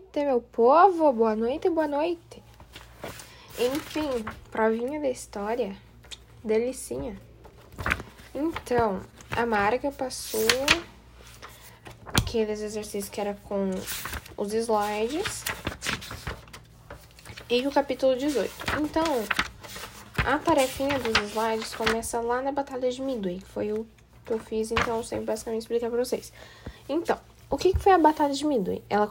noite, meu povo. Boa noite, boa noite. Enfim, provinha da história. Delicinha. Então, a Marga passou aqueles exercícios que era com os slides e o capítulo 18. Então, a tarefinha dos slides começa lá na Batalha de Midway, que foi o que eu fiz, então sei basicamente explicar pra vocês. Então, o que foi a Batalha de Midway? Ela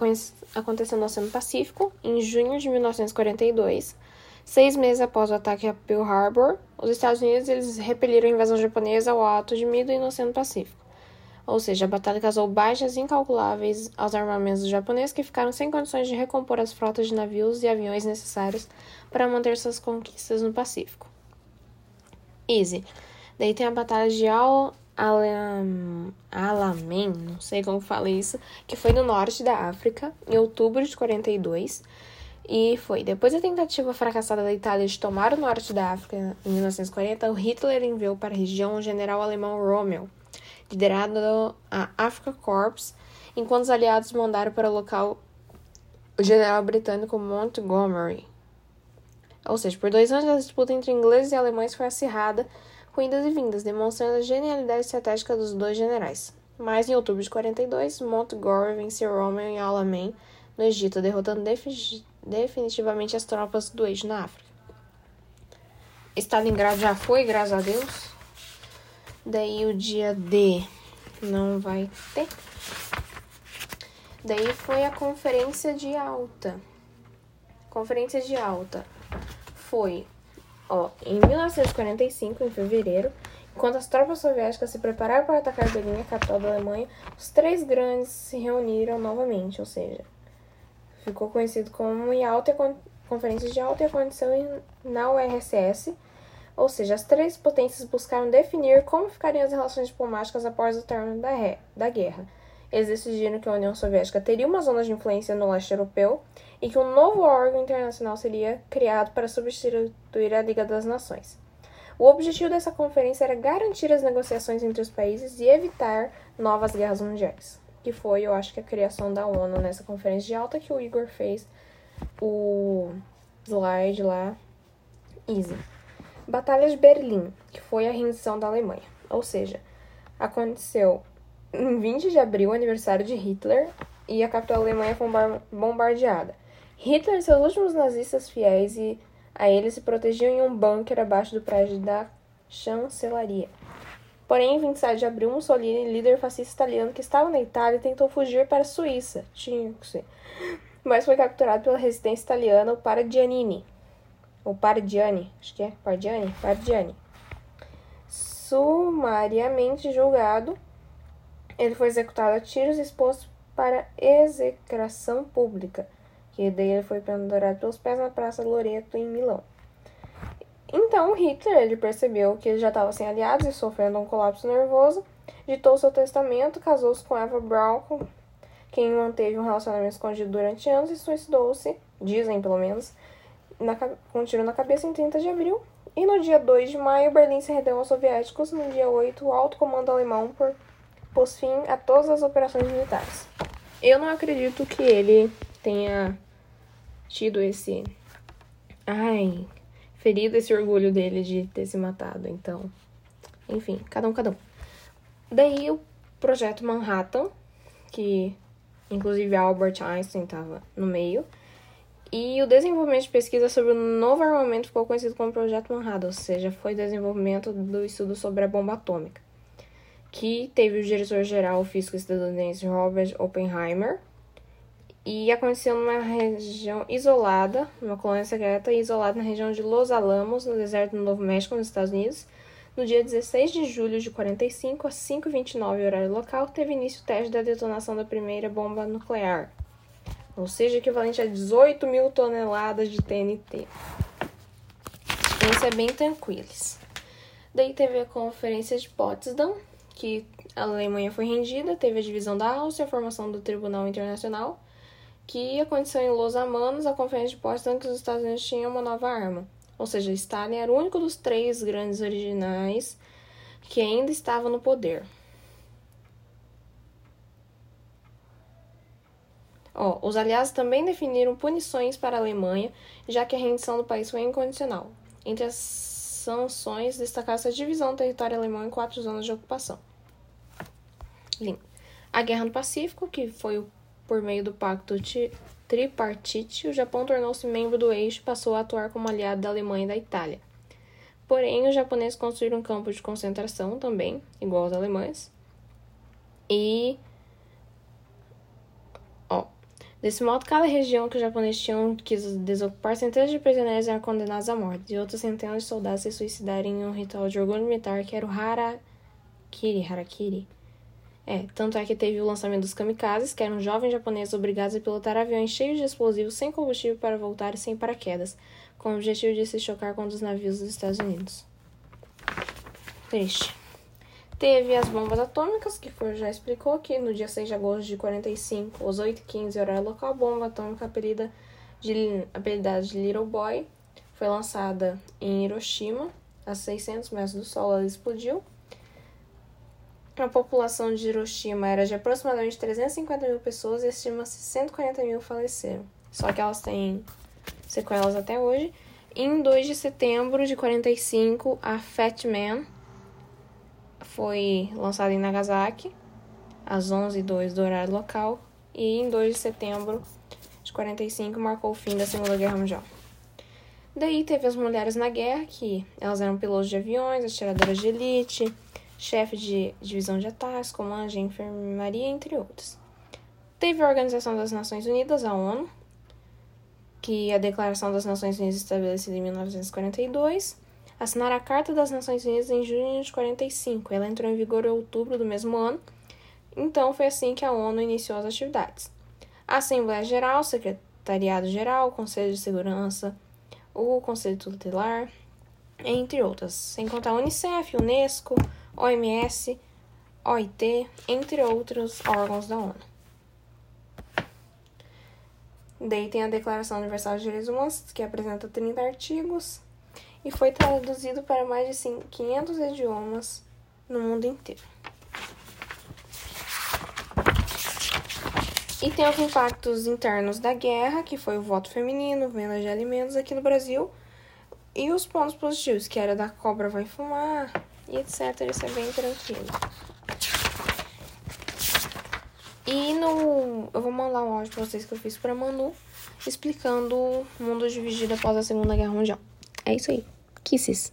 aconteceu no Oceano Pacífico, em junho de 1942. Seis meses após o ataque a Pearl Harbor, os Estados Unidos eles repeliram a invasão japonesa ao Alto de Midway no Oceano Pacífico. Ou seja, a batalha causou baixas incalculáveis aos armamentos japoneses que ficaram sem condições de recompor as frotas de navios e aviões necessários para manter suas conquistas no Pacífico. Easy. Daí tem a batalha de Al Alam, não sei como fala isso, que foi no norte da África, em outubro de 42. E foi depois da tentativa fracassada da Itália de tomar o norte da África em 1940, o Hitler enviou para a região o general alemão Rommel, liderado a Africa Corps, enquanto os aliados mandaram para o local o general britânico Montgomery. Ou seja, por dois anos a disputa entre ingleses e alemães foi acirrada, com idas e vindas, demonstrando a genialidade estratégica dos dois generais. Mas em outubro de 42, Montgomery venceu Rommel em Alamein, no Egito, derrotando definitivamente as tropas do eixo na África. Stalingrado já foi, graças a Deus. Daí o dia D não vai ter. Daí foi a conferência de alta. Conferência de alta foi Em 1945, em fevereiro, enquanto as tropas soviéticas se prepararam para atacar Berlim, a capital da Alemanha, os três grandes se reuniram novamente, ou seja, ficou conhecido como Yalta, Conferência de Alta aconteceu na URSS, ou seja, as três potências buscaram definir como ficariam as relações diplomáticas após o término da, da guerra. Eles decidiram que a União Soviética teria uma zona de influência no leste europeu e que um novo órgão internacional seria criado para substituir a Liga das Nações. O objetivo dessa conferência era garantir as negociações entre os países e evitar novas guerras mundiais, que foi, eu acho que, a criação da ONU nessa conferência de alta que o Igor fez o slide lá. Easy. Batalha de Berlim, que foi a rendição da Alemanha. Ou seja, aconteceu em 20 de abril, aniversário de Hitler, e a capital Alemanha foi bombardeada. Hitler e seus últimos nazistas fiéis e a ele se protegiam em um bunker abaixo do prédio da chancelaria. Porém, em 27 de abril, Mussolini, líder fascista italiano que estava na Itália, tentou fugir para a Suíça. Tinha que ser. Mas foi capturado pela resistência italiana, o Paradianini. O Pardiani, acho que é Pardiani? Pardiani. Sumariamente julgado, ele foi executado a tiros e exposto para execração pública que daí ele foi pendurado pelos pés na Praça Loreto, em Milão. Então Hitler ele percebeu que ele já estava sem aliados e sofrendo um colapso nervoso, ditou seu testamento, casou-se com Eva Braun, quem manteve um relacionamento escondido durante anos e suicidou-se, dizem pelo menos, na, com um tiro na cabeça em 30 de abril. E no dia 2 de maio, Berlim se rendeu aos soviéticos. No dia 8, o alto comando alemão por, pôs fim a todas as operações militares. Eu não acredito que ele tenha tido esse. Ai, ferido esse orgulho dele de ter se matado. Então, enfim, cada um, cada um. Daí o projeto Manhattan, que inclusive Albert Einstein estava no meio. E o desenvolvimento de pesquisa sobre o novo armamento ficou conhecido como Projeto Manhattan, ou seja, foi desenvolvimento do estudo sobre a bomba atômica, que teve o diretor-geral, físico estadunidense Robert Oppenheimer, e aconteceu numa região isolada, numa colônia secreta isolada na região de Los Alamos, no deserto do Novo México, nos Estados Unidos. No dia 16 de julho de 45, às 5h29 horário local, teve início o teste da detonação da primeira bomba nuclear, ou seja, equivalente a 18 mil toneladas de TNT. Isso é bem tranquilos. Daí teve a conferência de Potsdam, que a Alemanha foi rendida, teve a divisão da Áustria, a formação do Tribunal Internacional, que aconteceu em Los Amanos, a conferência de Potsdam que os Estados Unidos tinham uma nova arma. Ou seja, Stalin era o único dos três grandes originais que ainda estava no poder. Os aliados também definiram punições para a Alemanha, já que a rendição do país foi incondicional. Entre as sanções, destacasse a divisão do território alemão em quatro zonas de ocupação. A Guerra no Pacífico, que foi por meio do Pacto Tripartite, o Japão tornou-se membro do eixo e passou a atuar como aliado da Alemanha e da Itália. Porém, os japoneses construíram um campo de concentração também, igual aos alemães. E. Desse modo, cada região que os japoneses tinham quis desocupar, centenas de prisioneiros eram condenados à morte, e outras centenas de soldados se suicidaram em um ritual de orgulho militar que era o Harakiri. Harakiri é, tanto é que teve o lançamento dos kamikazes, que eram jovens japoneses obrigados a pilotar aviões cheios de explosivos sem combustível para voltar sem paraquedas, com o objetivo de se chocar com os navios dos Estados Unidos. Triste. Teve as bombas atômicas, que foi, já explicou que no dia 6 de agosto de 45, às 8h15, horário local, a bomba atômica apelida de, apelidada de Little Boy foi lançada em Hiroshima, a 600 metros do Sol, ela explodiu. A população de Hiroshima era de aproximadamente 350 mil pessoas e estima-se 140 mil faleceram. Só que elas têm sequelas até hoje. Em 2 de setembro de 45, a Fat Man foi lançada em Nagasaki, às 11h02 do horário local. E em 2 de setembro de 45 marcou o fim da Segunda Guerra Mundial. Daí teve as mulheres na guerra, que elas eram pilotos de aviões, atiradoras de elite, chefe de divisão de ataques, comando de enfermaria, entre outros. Teve a Organização das Nações Unidas, a ONU, que a Declaração das Nações Unidas estabelecida em 1942, assinaram a Carta das Nações Unidas em junho de 45. Ela entrou em vigor em outubro do mesmo ano. Então foi assim que a ONU iniciou as atividades. A Assembleia Geral, Secretariado Geral, Conselho de Segurança, o Conselho Tutelar, entre outras, sem contar a Unicef, Unesco, OMS, OIT, entre outros órgãos da ONU. Daí tem a Declaração Universal de Direitos Humanos, que apresenta 30 artigos e foi traduzido para mais de 500 idiomas no mundo inteiro. E tem os impactos internos da guerra, que foi o voto feminino, venda de alimentos aqui no Brasil, e os pontos positivos, que era da cobra vai fumar, e etc. Isso é bem tranquilo. E no. Eu vou mandar um áudio pra vocês que eu fiz pra Manu explicando o mundo dividido após a Segunda Guerra Mundial. É isso aí. Kisses.